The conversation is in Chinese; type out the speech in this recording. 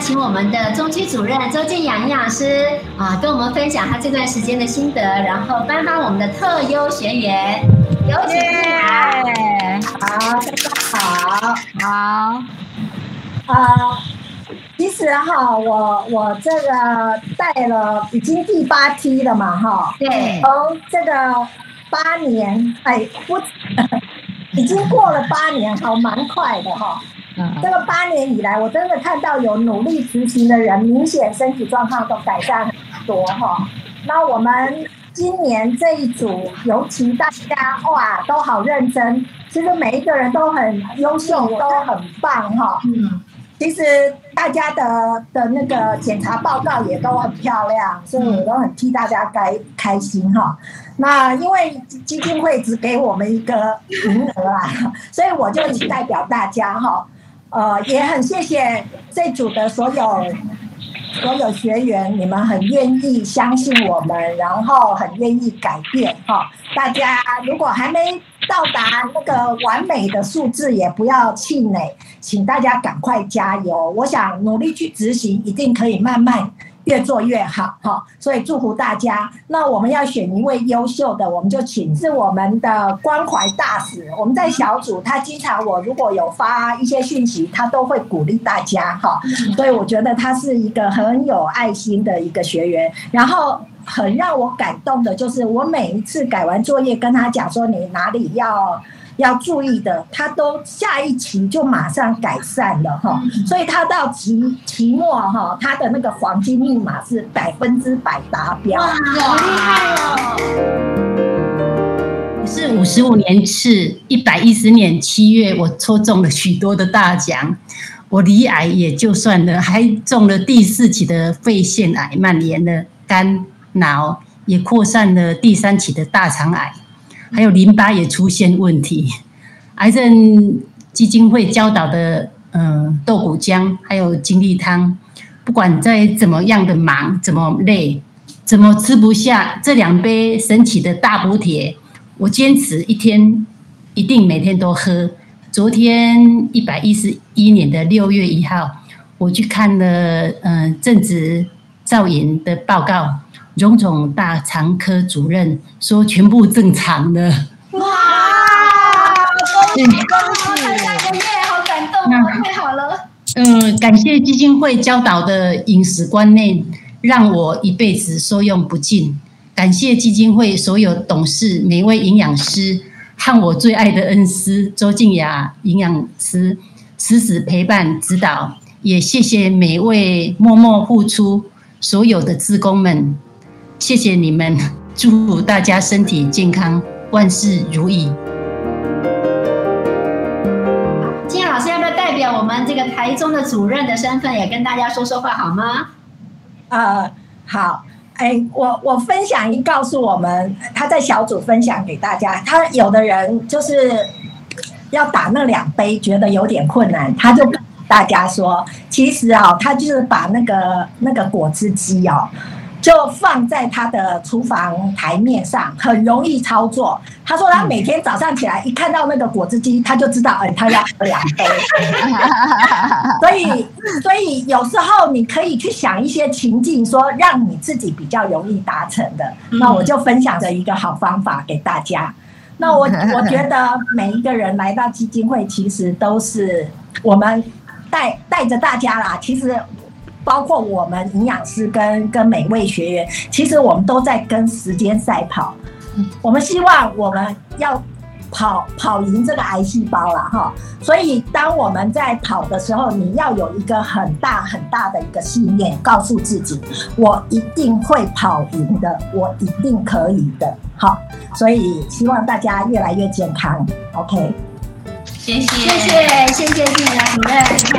请我们的中区主任周建阳营养师啊，跟我们分享他这段时间的心得，然后颁发我们的特优学员，有请。好，大家好，好，呃，其实哈，我我这个带了已经第八梯了嘛，哈，对，从这个八年，哎，不，已经过了八年，好蛮快的哈。这个八年以来，我真的看到有努力执行的人，明显身体状况都改善很多哈。那我们今年这一组，尤其大家哇都好认真，其实每一个人都很优秀，都很棒哈。嗯，其实大家的的那个检查报告也都很漂亮，所以我都很替大家开开心哈。那因为基金会只给我们一个名额啊，所以我就代表大家哈。呃，也很谢谢这组的所有所有学员，你们很愿意相信我们，然后很愿意改变哈。大家如果还没到达那个完美的数字，也不要气馁，请大家赶快加油。我想努力去执行，一定可以慢慢。越做越好，哈！所以祝福大家。那我们要选一位优秀的，我们就请是我们的关怀大使。我们在小组，他经常我如果有发一些讯息，他都会鼓励大家，哈。所以我觉得他是一个很有爱心的一个学员。然后很让我感动的就是，我每一次改完作业，跟他讲说你哪里要。要注意的，他都下一期就马上改善了哈，所以他到期期末哈，他的那个黄金密码是百分之百达标，哇，好厉害哦！是五十五年次，一百一十年七月，我抽中了许多的大奖，我离癌也就算了，还中了第四期的肺腺癌，蔓延了肝脑，也扩散了第三期的大肠癌。还有淋巴也出现问题，癌症基金会教导的，嗯，豆谷浆还有精力汤，不管再怎么样的忙，怎么累，怎么吃不下这两杯神奇的大补铁，我坚持一天一定每天都喝。昨天一百一十一年的六月一号，我去看了，嗯，正值造影的报告。荣总大肠科主任说全部正常的。哇！恭喜恭喜！耶，好感动哦，太好了。嗯，感谢基金会教导的饮食观念，让我一辈子受用不尽。感谢基金会所有董事、每位营养师和我最爱的恩师周静雅营养师，时时陪伴指导。也谢谢每位默默付出所有的职工们。谢谢你们，祝福大家身体健康，万事如意。金燕老师要不要代表我们这个台中的主任的身份，也跟大家说说话好吗？呃，好，哎，我我分享一告诉我们，他在小组分享给大家，他有的人就是要打那两杯，觉得有点困难，他就跟大家说，其实啊，他就是把那个那个果汁机哦。就放在他的厨房台面上，很容易操作。他说他每天早上起来一看到那个果汁机，他就知道，哎，他要喝两杯。所以，所以有时候你可以去想一些情境，说让你自己比较容易达成的。那我就分享着一个好方法给大家。那我 我觉得每一个人来到基金会，其实都是我们带带着大家啦。其实。包括我们营养师跟跟每位学员，其实我们都在跟时间赛跑。我们希望我们要跑跑赢这个癌细胞了哈。所以当我们在跑的时候，你要有一个很大很大的一个信念，告诉自己，我一定会跑赢的，我一定可以的。好，所以希望大家越来越健康。OK，谢谢谢谢谢谢金雅主任。